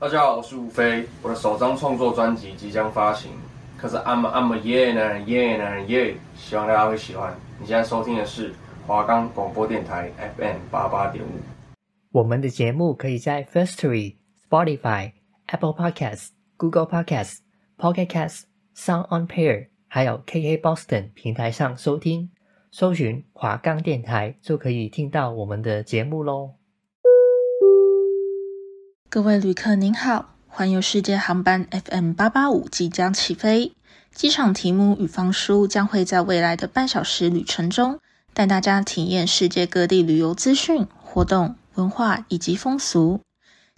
大家好，我是吴飞，我的首张创作专辑即将发行，可是 I'm I'm a yeah 男人 yeah 男人 yeah，希望大家会喜欢。你现在收听的是华冈广播电台 FM 八八点五。我们的节目可以在 Firstory、Spotify、Apple Podcasts、Google Podcasts、Pocket Casts、Sound On Pair，还有 KK Boston 平台上收听，搜寻华冈电台就可以听到我们的节目喽。各位旅客您好，环游世界航班 FM 八八五即将起飞，机场题目与方叔将会在未来的半小时旅程中，带大家体验世界各地旅游资讯、活动、文化以及风俗。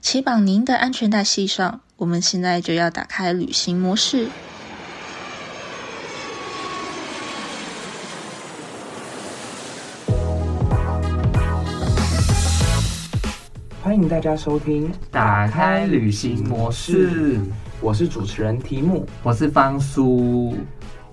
请绑您的安全带系上，我们现在就要打开旅行模式。欢迎大家收听《打开旅行模式》，我是主持人提姆，我是方叔，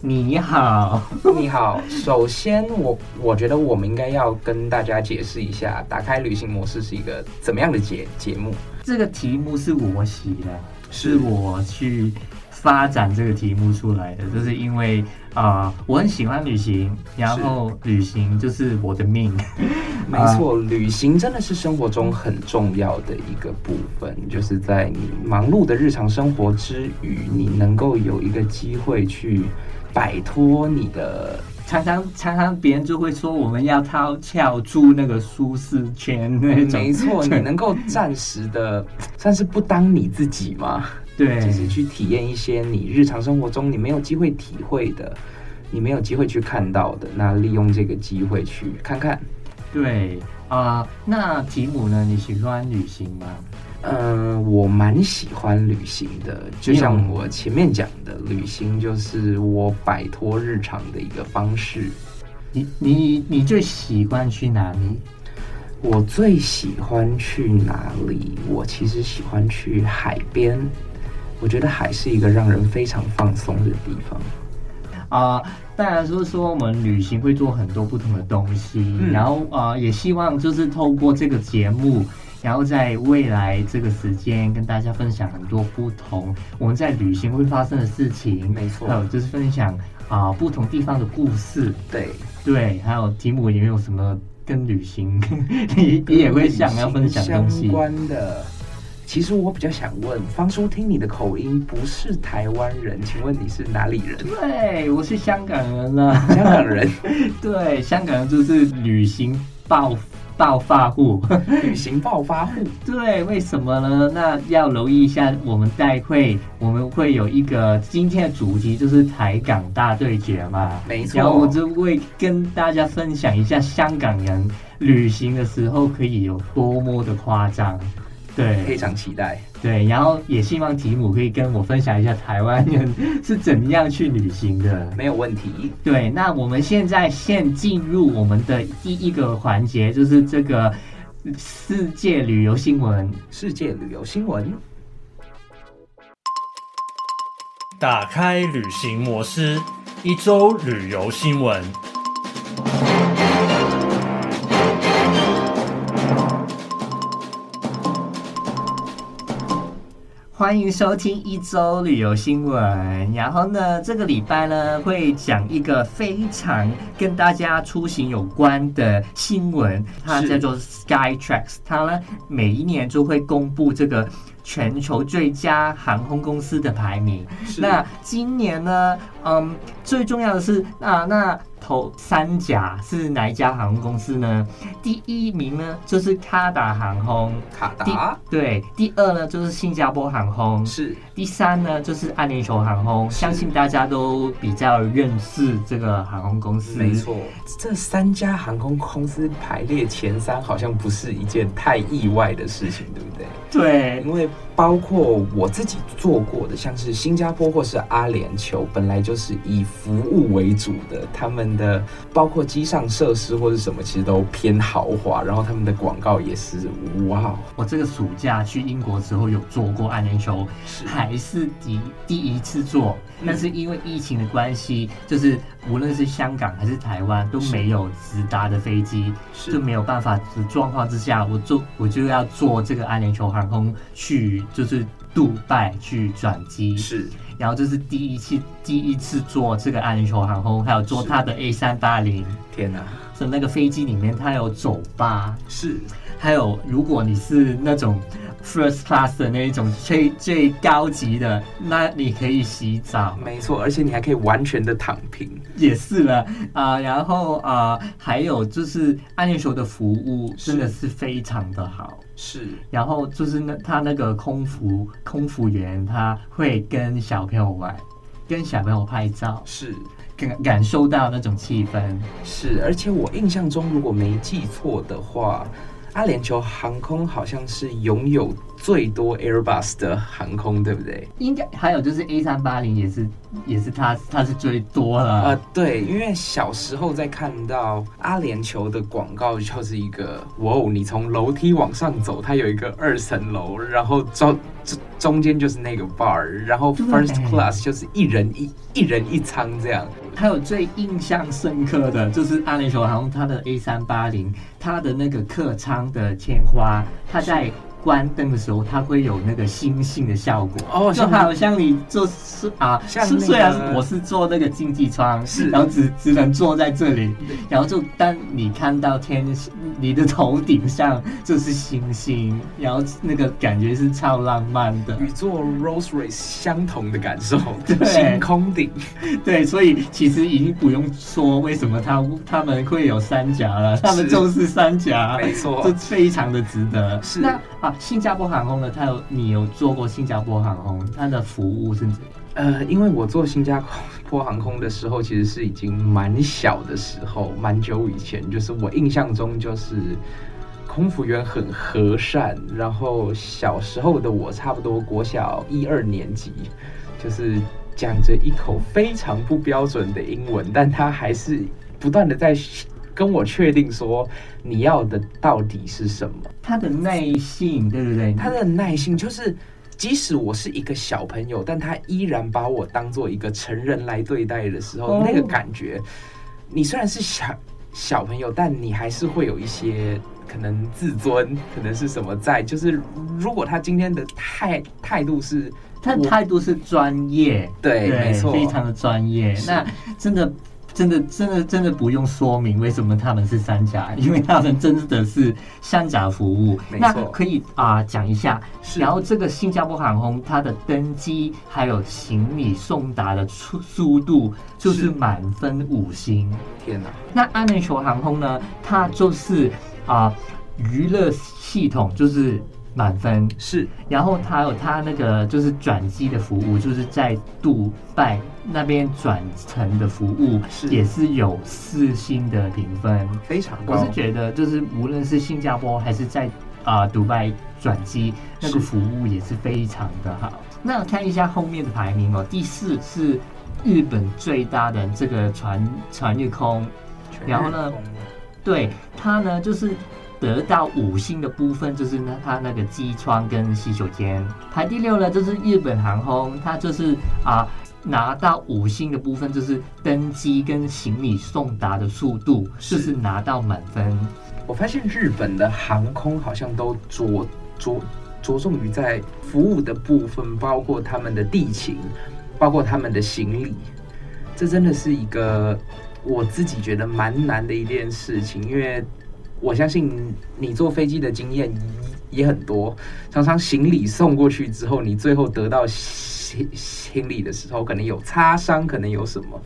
你好，你好。首先我，我我觉得我们应该要跟大家解释一下，《打开旅行模式》是一个怎么样的节节目。这个题目是我写的，是我去发展这个题目出来的，就是因为。啊、呃，我很喜欢旅行，然后旅行就是我的命。没错，旅行真的是生活中很重要的一个部分，就是在你忙碌的日常生活之余，你能够有一个机会去摆脱你的。常常常常别人就会说，我们要跳跳出那个舒适圈那种。没错，你能够暂时的算是不当你自己吗？对，就是去体验一些你日常生活中你没有机会体会的，你没有机会去看到的。那利用这个机会去看看。对啊、呃，那吉姆呢？你喜欢旅行吗？嗯、呃，我蛮喜欢旅行的。就像我前面讲的，旅行就是我摆脱日常的一个方式。你你你最喜欢去哪里？我最喜欢去哪里？我其实喜欢去海边。我觉得海是一个让人非常放松的地方啊。当然就是说，我们旅行会做很多不同的东西，嗯、然后啊、呃，也希望就是透过这个节目，然后在未来这个时间跟大家分享很多不同我们在旅行会发生的事情。没错，还有就是分享啊、呃、不同地方的故事。对对，还有题目有没有什么跟旅行你你 也会想要分享东西相关的？其实我比较想问方叔，听你的口音不是台湾人，请问你是哪里人？对，我是香港人啊，香港人。对，香港人就是旅行暴暴发户，旅行暴发户。对，为什么呢？那要留意一下，我们待会我们会有一个今天的主题就是台港大对决嘛，没错。然后我就会跟大家分享一下香港人旅行的时候可以有多么的夸张。对，非常期待。对，然后也希望提姆可以跟我分享一下台湾人是怎么样去旅行的。没有问题。对，那我们现在先进入我们的第一个环节，就是这个世界旅游新闻。世界旅游新闻。打开旅行模式，一周旅游新闻。欢迎收听一周旅游新闻。然后呢，这个礼拜呢会讲一个非常跟大家出行有关的新闻，它叫做 Skytrax。它呢每一年就会公布这个全球最佳航空公司的排名。那今年呢，嗯，最重要的是那，那。头三甲是哪一家航空公司呢？第一名呢就是卡达航空，卡达。对，第二呢就是新加坡航空，是。第三呢就是阿联酋航空，相信大家都比较认识这个航空公司。没错，这三家航空公司排列前三，好像不是一件太意外的事情，对不对？对，因为包括我自己做过的，像是新加坡或是阿联酋，本来就是以服务为主的，他们。的包括机上设施或者什么，其实都偏豪华，然后他们的广告也是哇！我这个暑假去英国之后有坐过安联酋，是还是第第一次坐，嗯，但是因为疫情的关系，就是无论是香港还是台湾都没有直达的飞机，就没有办法的状况之下，我坐我就要坐这个安联球航空去，就是杜拜去转机是。然后这是第一次第一次坐这个阿联酋航空，还有坐它的 A 三八零。天哪！是那个飞机里面它有酒吧，是。还有如果你是那种 first class 的那一种最最高级的，那你可以洗澡。没错，而且你还可以完全的躺平。也是了啊、呃，然后啊、呃，还有就是阿联酋的服务真的是非常的好。是，然后就是那他那个空服空服员他会跟小朋友玩，跟小朋友拍照，是。感感受到那种气氛。是，而且我印象中如果没记错的话，阿联酋航空好像是拥有最多 Airbus 的航空，对不对？应该还有就是 A 三八零也是，也是它，它是最多了。呃，对，因为小时候在看到阿联酋的广告，就是一个哇哦，你从楼梯往上走，它有一个二层楼，然后中中中间就是那个 bar，然后 First Class 就是一人一一人一舱这样。还有最印象深刻的就是阿联酋航空它的 A 三八零，它的那个客舱的天花，它在。关灯的时候，它会有那个星星的效果。哦，就好像你就是啊，像、那个、虽然我是坐那个经济舱，是，然后只只能坐在这里，然后就当你看到天，你的头顶上就是星星，然后那个感觉是超浪漫的，与坐 Rose Royce 相同的感受，对，星空顶，对，所以其实已经不用说为什么他他们会有三甲了，他们就是三甲，没错，这非常的值得，是。那啊。新加坡航空的，它有你有做过新加坡航空，它的服务是怎样？呃，因为我做新加坡航空的时候，其实是已经蛮小的时候，蛮久以前，就是我印象中就是空服员很和善，然后小时候的我差不多国小一二年级，就是讲着一口非常不标准的英文，但他还是不断的在。跟我确定说你要的到底是什么？他的耐性，对不对？他的耐性就是，即使我是一个小朋友，但他依然把我当做一个成人来对待的时候，哦、那个感觉，你虽然是小小朋友，但你还是会有一些可能自尊，可能是什么在。就是如果他今天的态态度是，他的态度是专业，对，对没错，非常的专业，那真的。真的，真的，真的不用说明为什么他们是三甲，因为他们真的是三甲服务。那可以啊，讲、呃、一下。然后这个新加坡航空，它的登机还有行李送达的速速度就是满分五星。天哪！那阿联酋航空呢？它就是啊，娱、呃、乐系统就是。满分是，然后他有他那个就是转机的服务，就是在杜拜那边转乘的服务，是也是有四星的评分，非常高。我是觉得就是无论是新加坡还是在啊、呃、杜拜转机，那个服务也是非常的好。那看一下后面的排名哦，第四是日本最大的这个船船日空，然后呢，对它呢就是。得到五星的部分就是那它那个机窗跟洗手间，排第六呢就是日本航空，它就是啊拿到五星的部分就是登机跟行李送达的速度，就是拿到满分。我发现日本的航空好像都着着着重于在服务的部分，包括他们的地勤，包括他们的行李，这真的是一个我自己觉得蛮难的一件事情，因为。我相信你坐飞机的经验也很多，常常行李送过去之后，你最后得到行行李的时候，可能有擦伤，可能有什么。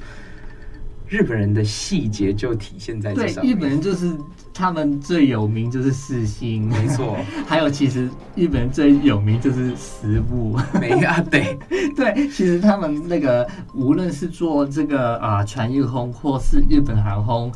日本人的细节就体现在这上面。对，日本人就是他们最有名就是四星，没错。还有，其实日本人最有名就是食物，没啊？对 对，其实他们那个无论是做这个啊全日空或是日本航空。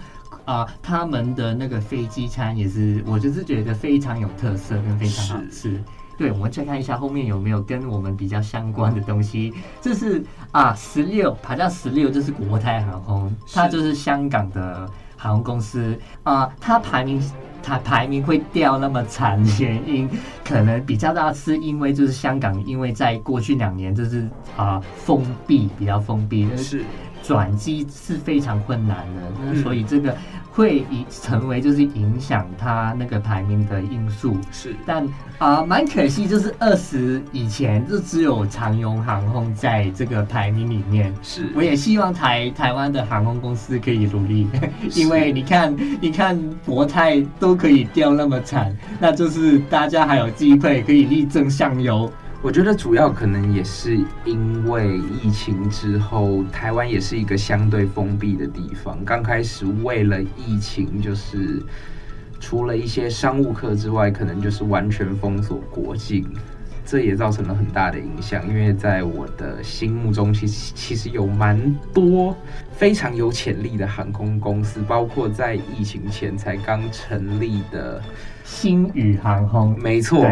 啊，他们的那个飞机餐也是，我就是觉得非常有特色跟非常好吃。对，我们再看一下后面有没有跟我们比较相关的东西。这是啊，十六排到十六，这是国泰航空，它就是香港的航空公司啊，它排名。它排名会掉那么惨的原因，可能比较大，是因为就是香港，因为在过去两年就是啊、呃、封闭，比较封闭，是转机是非常困难的，那所以这个。会以成为就是影响它那个排名的因素，是，但啊，蛮、呃、可惜，就是二十以前就只有长荣航空在这个排名里面。是，我也希望台台湾的航空公司可以努力，因为你看，你看国泰都可以掉那么惨，那就是大家还有机会可以力争上游。我觉得主要可能也是因为疫情之后，台湾也是一个相对封闭的地方。刚开始为了疫情，就是除了一些商务客之外，可能就是完全封锁国境，这也造成了很大的影响。因为在我的心目中，其实其实有蛮多非常有潜力的航空公司，包括在疫情前才刚成立的星宇航空，没错。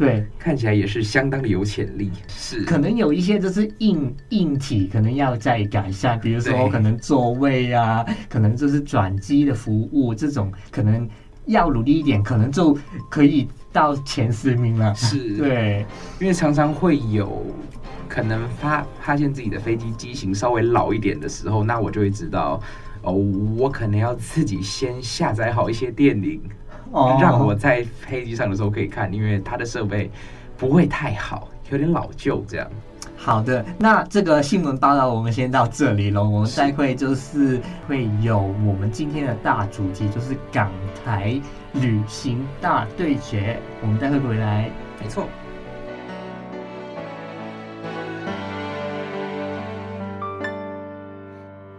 对，看起来也是相当的有潜力。是，可能有一些就是硬硬体，可能要再改善，比如说可能座位啊，可能就是转机的服务这种，可能要努力一点，可能就可以到前十名了。是，对，因为常常会有可能发发现自己的飞机机型稍微老一点的时候，那我就会知道，哦，我可能要自己先下载好一些电影。让我在飞机上的时候可以看，因为它的设备不会太好，有点老旧这样。好的，那这个新闻报道我们先到这里了。我们待会就是会有我们今天的大主题，就是港台旅行大对决。我们待会回来，没错。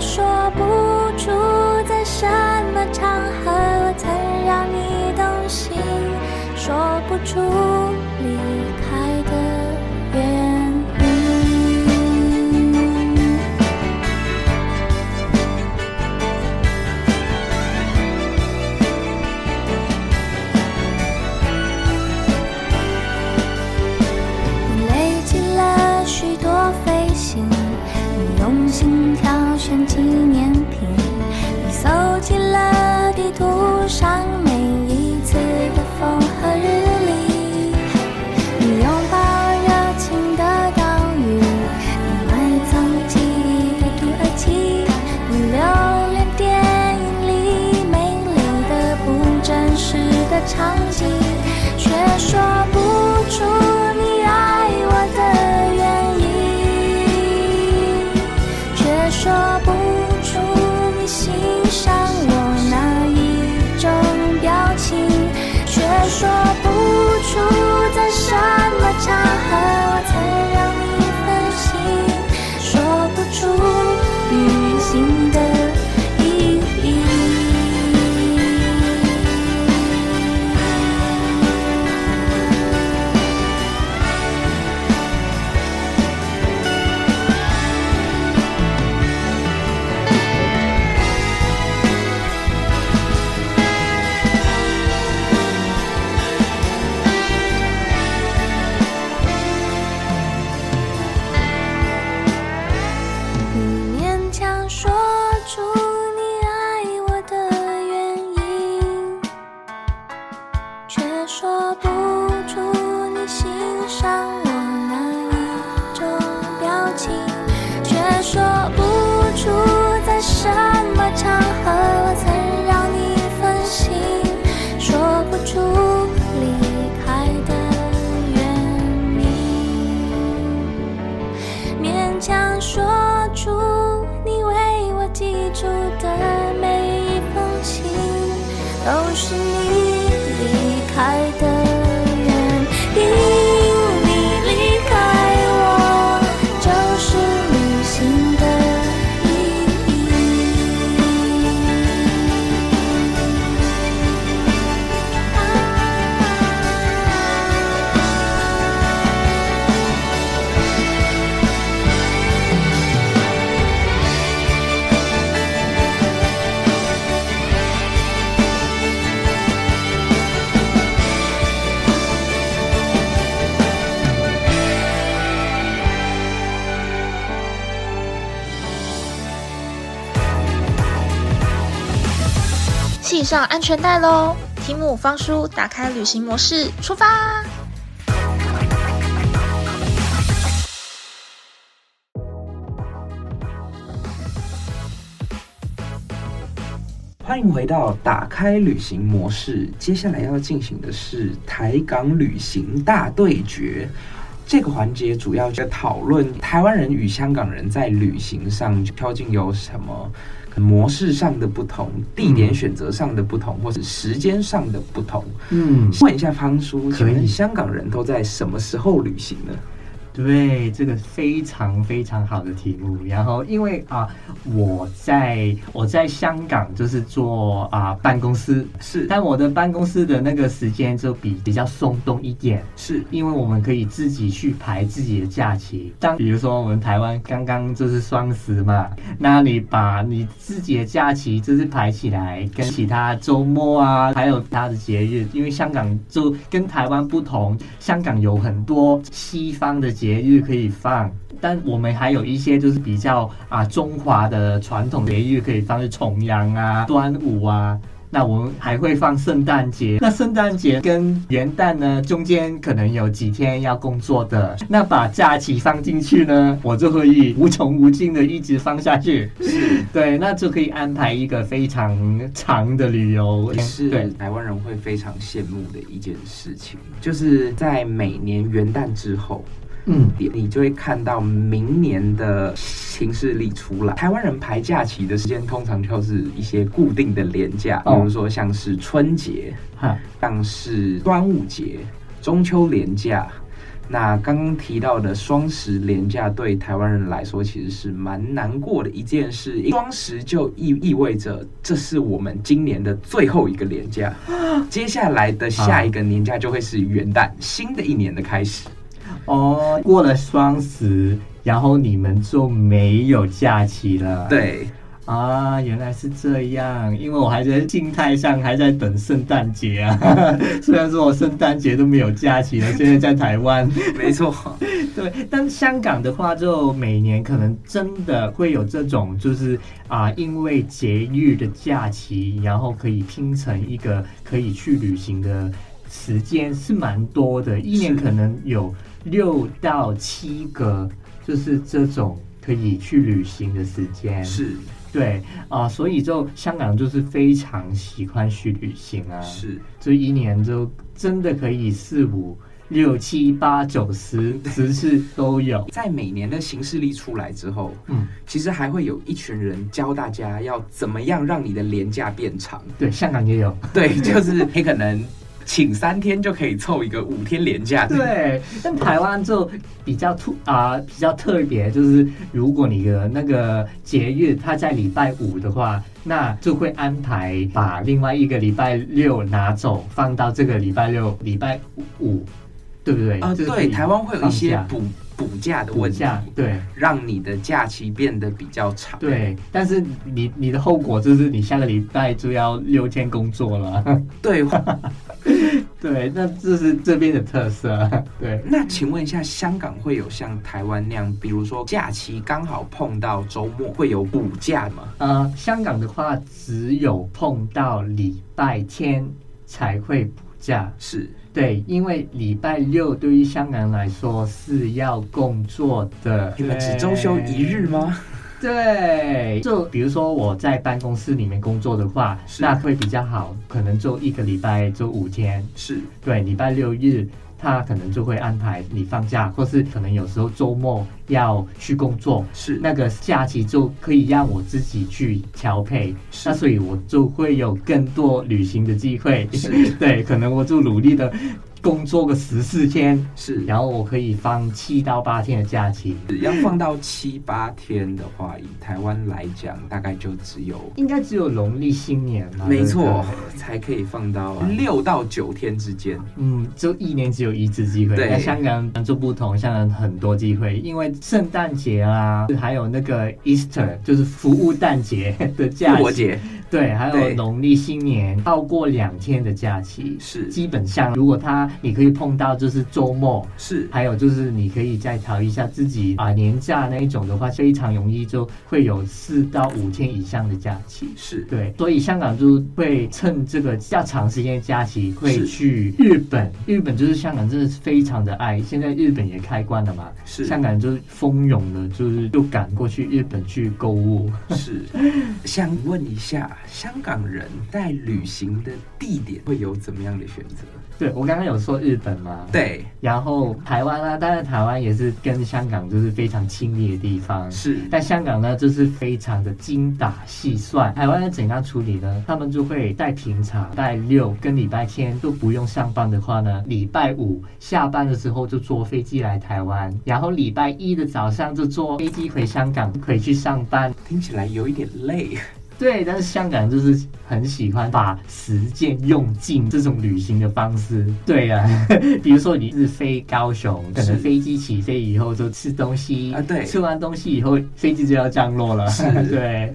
说不出在什么场合曾让你动心，说不出的场上安全带喽！提姆方叔打开旅行模式，出发！欢迎回到打开旅行模式。接下来要进行的是台港旅行大对决。这个环节主要就讨论台湾人与香港人在旅行上究竟有什么模式上的不同、地点选择上的不同，或者时间上的不同。嗯，问一下方叔，请问香港人都在什么时候旅行呢？对，这个非常非常好的题目。然后，因为啊，我在我在香港就是做啊办公室，是，但我的办公室的那个时间就比比较松动一点，是因为我们可以自己去排自己的假期。当比如说我们台湾刚刚就是双十嘛，那你把你自己的假期就是排起来，跟其他周末啊，还有其他的节日，因为香港就跟台湾不同，香港有很多西方的节。节日可以放，但我们还有一些就是比较啊中华的传统节日可以放，是重阳啊、端午啊。那我们还会放圣诞节。那圣诞节跟元旦呢，中间可能有几天要工作的。那把假期放进去呢，我就可以无穷无尽的一直放下去。是，对，那就可以安排一个非常长的旅游。是，对，台湾人会非常羡慕的一件事情，就是在每年元旦之后。嗯，你就会看到明年的行事历出来。台湾人排假期的时间通常就是一些固定的连假，比如说像是春节，像是端午节、中秋连假。那刚刚提到的双十连假，对台湾人来说其实是蛮难过的一件事。双十就意意味着这是我们今年的最后一个连假，接下来的下一个年假就会是元旦，新的一年的开始。哦，过了双十，然后你们就没有假期了。对，啊，原来是这样。因为我还在静态上还在等圣诞节啊，虽然说我圣诞节都没有假期了，现在在台湾。没错，对。但香港的话，就每年可能真的会有这种，就是啊，因为节日的假期，然后可以拼成一个可以去旅行的时间是蛮多的，一年可能有。六到七个就是这种可以去旅行的时间，是对啊、呃，所以就香港就是非常喜欢去旅行啊，是，就一年就真的可以四五六七八九十十次都有。在每年的行事历出来之后，嗯，其实还会有一群人教大家要怎么样让你的廉价变长。对，香港也有，对，就是你可能。请三天就可以凑一个五天连假。对，但台湾就比较突啊，比较特别，就是如果你的那个节日它在礼拜五的话，那就会安排把另外一个礼拜六拿走，放到这个礼拜六、礼拜五，对不对？啊，对，台湾会有一些补补假的问题，对，让你的假期变得比较长。对，但是你你的后果就是你下个礼拜就要六天工作了。对。对，那这是这边的特色。对，那请问一下，香港会有像台湾那样，比如说假期刚好碰到周末，会有补假吗？呃，香港的话，只有碰到礼拜天才会补假。是，对，因为礼拜六对于香港人来说是要工作的。你们只周休一日吗？对，就比如说我在办公室里面工作的话，那会比较好，可能就一个礼拜就五天。是，对，礼拜六日他可能就会安排你放假，或是可能有时候周末要去工作，是。那个假期就可以让我自己去调配，那所以我就会有更多旅行的机会。是，对，可能我就努力的。工作个十四天是，然后我可以放七到八天的假期。要放到七八天的话，以台湾来讲，大概就只有应该只有农历新年了，没错，才可以放到六到九天之间。嗯，就一年只有一次机会。对，香港就不同，香港很多机会，因为圣诞节啊，还有那个 Easter，就是服务诞节的假期。对，还有农历新年，超过两天的假期是基本上，如果他你可以碰到就是周末是，还有就是你可以再调一下自己啊年假那一种的话，非常容易就会有四到五天以上的假期。是对，所以香港就会趁这个较长时间的假期会去日本。日本就是香港真的是非常的爱，现在日本也开关了嘛，是香港就是蜂拥的，就是就赶过去日本去购物。是，想问一下，香港人在旅行的地点会有怎么样的选择？对，我刚刚有说日本嘛，对，然后台湾啊，当然台湾也是跟香港就是非常亲密的地方，是。但香港呢，就是非常的精打细算。台湾要怎样处理呢？他们就会在平常，礼拜六跟礼拜天都不用上班的话呢，礼拜五下班的时候就坐飞机来台湾，然后礼拜一的早上就坐飞机回香港，可以去上班。听起来有一点累。对，但是香港人就是很喜欢把时间用尽这种旅行的方式。对呀、啊，比如说你是飞高雄，可能飞机起飞以后就吃东西啊，对，吃完东西以后飞机就要降落了。是，对，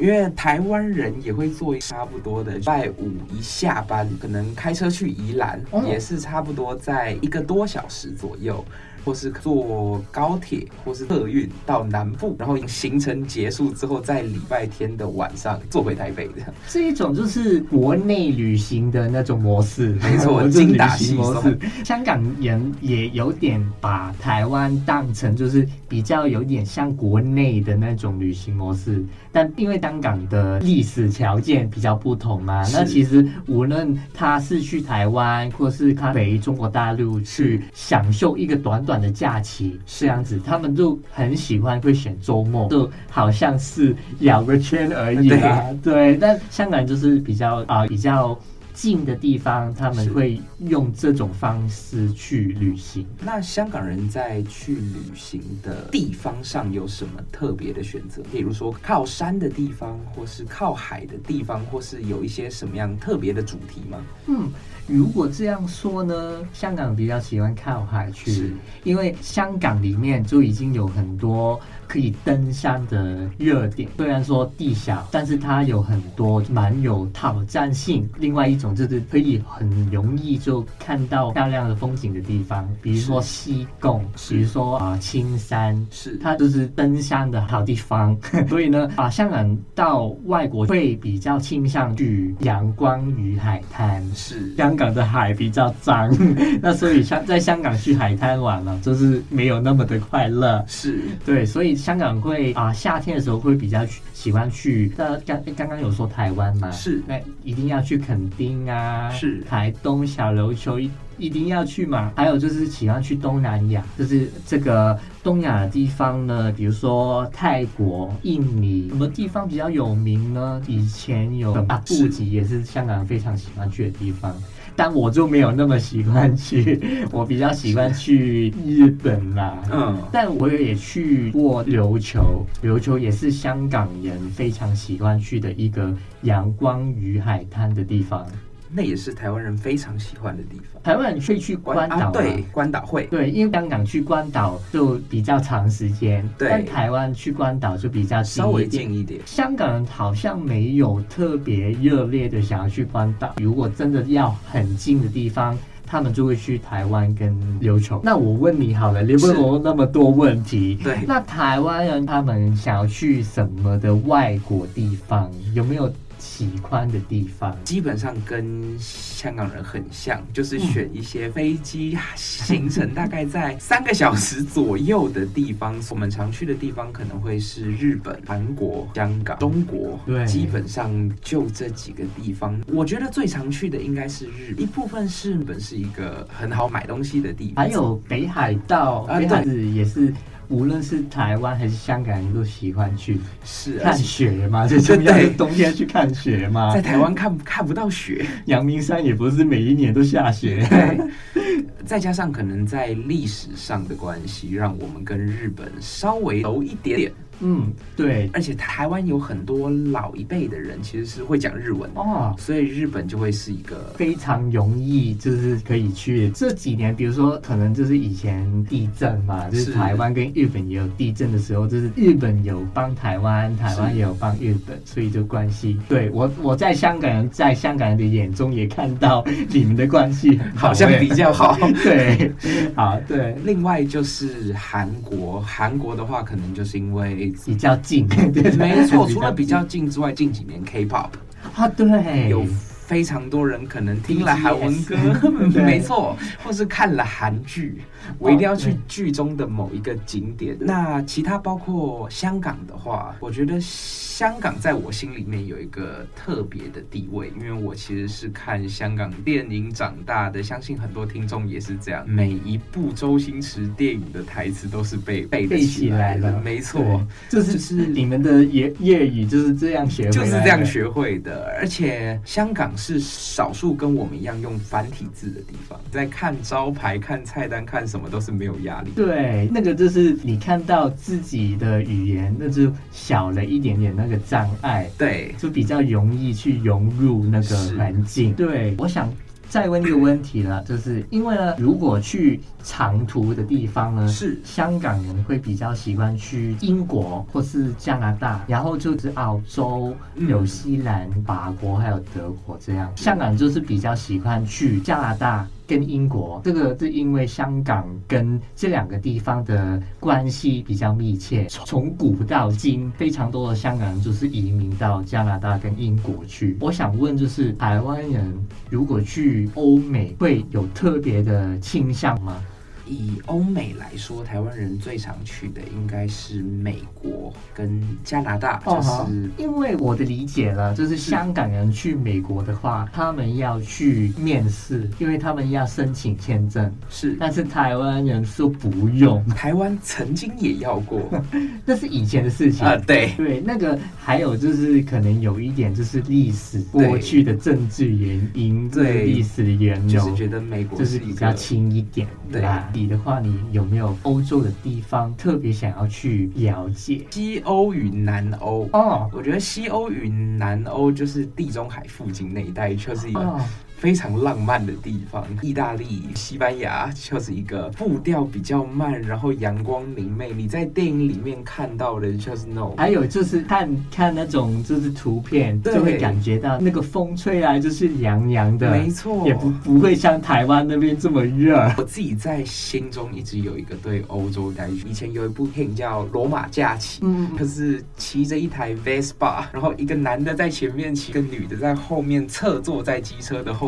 因为台湾人也会做差不多的，礼拜五一下班，可能开车去宜兰，哦、也是差不多在一个多小时左右。或是坐高铁，或是客运到南部，然后行程结束之后，在礼拜天的晚上坐回台北的，这一种就是国内旅行的那种模式，没错，精打细算。香港人也有点把台湾当成就是比较有点像国内的那种旅行模式，但因为香港的历史条件比较不同嘛，那其实无论他是去台湾，或是他回中国大陆去享受一个短。短的假期是这样子，他们就很喜欢会选周末，就好像是绕个圈而已啦。对，对，但香港人就是比较啊、呃、比较近的地方，他们会用这种方式去旅行。那香港人在去旅行的地方上有什么特别的选择？比如说靠山的地方，或是靠海的地方，或是有一些什么样特别的主题吗？嗯。如果这样说呢，香港比较喜欢靠海去，因为香港里面就已经有很多可以登山的热点。虽然说地小，但是它有很多蛮有挑战性。另外一种就是可以很容易就看到漂亮的风景的地方，比如说西贡，比如说啊青山，是它就是登山的好地方。所以呢，啊香港到外国会比较倾向去阳光与海滩，是香。香港的海比较脏，那所以香在香港去海滩玩了，就是没有那么的快乐。是对，所以香港会啊，夏天的时候会比较喜欢去。那刚刚刚有说台湾嘛，是那一定要去垦丁啊，是台东小琉球一一定要去嘛。还有就是喜欢去东南亚，就是这个东亚的地方呢，比如说泰国、印尼，什么地方比较有名呢？以前有啊，布吉也是香港人非常喜欢去的地方。但我就没有那么喜欢去，我比较喜欢去日本啦。嗯，但我也去过琉球，琉球也是香港人非常喜欢去的一个阳光与海滩的地方。那也是台湾人非常喜欢的地方。台湾人会去关岛，对，关岛会，对，因为香港去关岛就比较长时间，对，但台湾去关岛就比较稍微近一点。香港人好像没有特别热烈的想要去关岛。如果真的要很近的地方，他们就会去台湾跟琉球。那我问你好了，你问我那么多问题，对，那台湾人他们想要去什么的外国地方？有没有？喜欢的地方基本上跟香港人很像，就是选一些飞机行程大概在三个小时左右的地方。我们常去的地方可能会是日本、韩国、香港、中国，对，基本上就这几个地方。我觉得最常去的应该是日本，一部分是日本是一个很好买东西的地方，还有北海道，北海道也是。无论是台湾还是香港人都喜欢去，是看雪嘛？最重要的冬天去看雪嘛？在台湾看看不到雪，阳明山也不是每一年都下雪。再加上可能在历史上的关系，让我们跟日本稍微熟一点点。嗯，对，而且台湾有很多老一辈的人其实是会讲日文哦，所以日本就会是一个非常容易就是可以去。这几年，比如说可能就是以前地震嘛，就是台湾跟日本也有地震的时候，就是日本有帮台湾，台湾也有帮日本，所以就关系。对我，我在香港人，在香港人的眼中也看到你们的关系好 像比较好。对，好，对。另外就是韩国，韩国的话可能就是因为。比较近，对，没错。除了比较近之外，近几年 K-pop 啊，对，有非常多人可能听了韩文歌，没错，或是看了韩剧。我一定要去剧中的某一个景点。那其他包括香港的话，我觉得香港在我心里面有一个特别的地位，因为我其实是看香港电影长大的，相信很多听众也是这样。每一部周星驰电影的台词都是背背得起来的，没错，这是就是你们的粤粤语就是这样学，就是这样学会的。而且香港是少数跟我们一样用繁体字的地方，在看招牌、看菜单、看什么。都是没有压力。对，那个就是你看到自己的语言，那就小了一点点那个障碍。对，就比较容易去融入那个环境。对，我想再问一个问题了，就是因为呢，如果去长途的地方呢，是香港人会比较喜欢去英国或是加拿大，然后就是澳洲、纽西兰、法国还有德国这样。香港就是比较喜欢去加拿大。跟英国，这个是因为香港跟这两个地方的关系比较密切，从古到今，非常多的香港人就是移民到加拿大跟英国去。我想问，就是台湾人如果去欧美，会有特别的倾向吗？以欧美来说，台湾人最常去的应该是美国跟加拿大，就是、哦、因为我的理解了，就是香港人去美国的话，他们要去面试，因为他们要申请签证，是。但是台湾人说不用，台湾曾经也要过，那是以前的事情。啊。对。对，那个还有就是可能有一点就是历史过去的政治原因，对。历史的原由，就是觉得美国就是比较轻一点，对。吧？你的话，你有没有欧洲的地方特别想要去了解？西欧与南欧哦，我觉得西欧与南欧就是地中海附近那一带，就是一个。非常浪漫的地方，意大利、西班牙就是一个步调比较慢，然后阳光明媚。你在电影里面看到的就是那种，还有就是看看那种就是图片，就会感觉到那个风吹来就是凉凉的，没错，也不不会像台湾那边这么热。我自己在心中一直有一个对欧洲感觉。以前有一部电影叫《罗马假期》，嗯，就是骑着一台 Vespa，然后一个男的在前面骑，一个女的在后面侧坐在机车的后。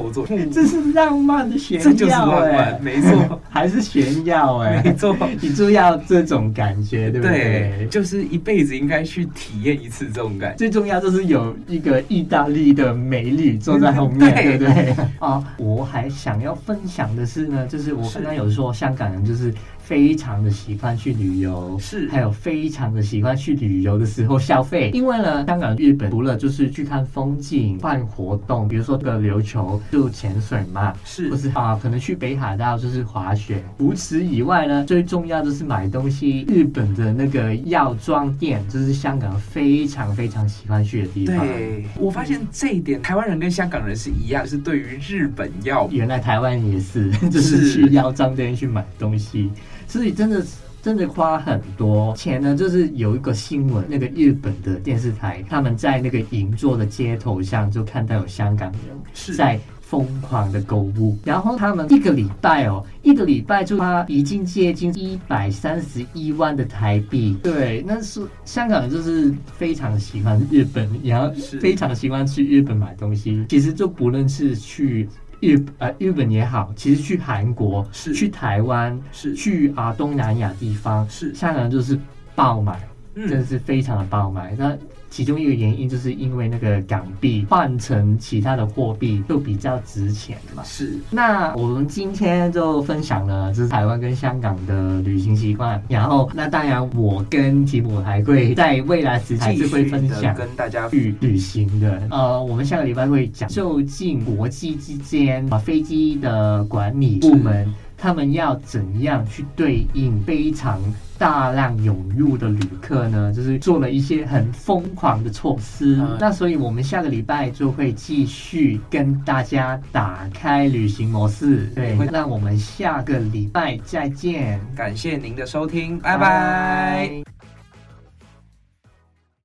这是浪漫的炫耀，这就是浪漫，没错，还是炫耀哎，没错，你就要这种感觉，对不对？对，就是一辈子应该去体验一次这种感觉。最重要就是有一个意大利的美女坐在后面，对不对？啊，我还想要分享的是呢，就是我刚刚有说香港人就是。非常的喜欢去旅游，是，还有非常的喜欢去旅游的时候消费，因为呢，香港、日本除了就是去看风景、办活动，比如说这个琉球就潜水嘛，是，不是啊？可能去北海道就是滑雪。除此以外呢，最重要的是买东西。日本的那个药妆店，就是香港非常非常喜欢去的地方。对，我发现这一点，台湾人跟香港人是一样，是对于日本药，原来台湾也是，就是去药妆店去买东西。所以真的真的花很多钱呢，就是有一个新闻，那个日本的电视台，他们在那个银座的街头上就看到有香港人在疯狂的购物，然后他们一个礼拜哦，一个礼拜就花已经接近一百三十一万的台币。对，那是香港人就是非常喜欢日本，然后非常喜欢去日本买东西。其实就不论是去。日呃日本也好，其实去韩国是去台湾是去啊东南亚地方是，香港就是爆买，嗯，真的是非常的爆买。那其中一个原因就是因为那个港币换成其他的货币就比较值钱嘛。是。那我们今天就分享了就是台湾跟香港的旅行习惯，然后那当然我跟吉姆还会在未来时还是会分享跟大家去旅行的。呃，我们下个礼拜会讲，就近国际之间啊飞机的管理部门。他们要怎样去对应非常大量涌入的旅客呢？就是做了一些很疯狂的措施。嗯、那所以我们下个礼拜就会继续跟大家打开旅行模式。对，那我们下个礼拜再见。感谢您的收听，拜拜。拜拜。